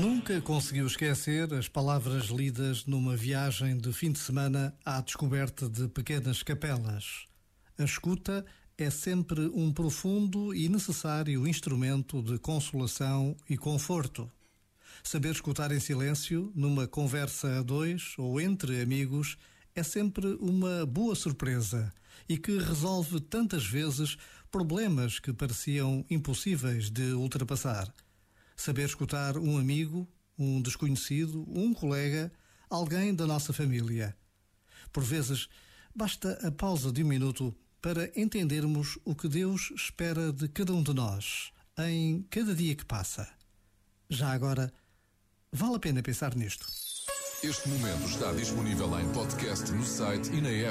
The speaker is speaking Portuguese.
Nunca conseguiu esquecer as palavras lidas numa viagem de fim de semana à descoberta de pequenas capelas. A escuta é sempre um profundo e necessário instrumento de consolação e conforto. Saber escutar em silêncio, numa conversa a dois ou entre amigos, é sempre uma boa surpresa e que resolve tantas vezes problemas que pareciam impossíveis de ultrapassar. Saber escutar um amigo, um desconhecido, um colega, alguém da nossa família. Por vezes, basta a pausa de um minuto para entendermos o que Deus espera de cada um de nós em cada dia que passa. Já agora, vale a pena pensar nisto. Este momento está disponível em podcast no site e na app.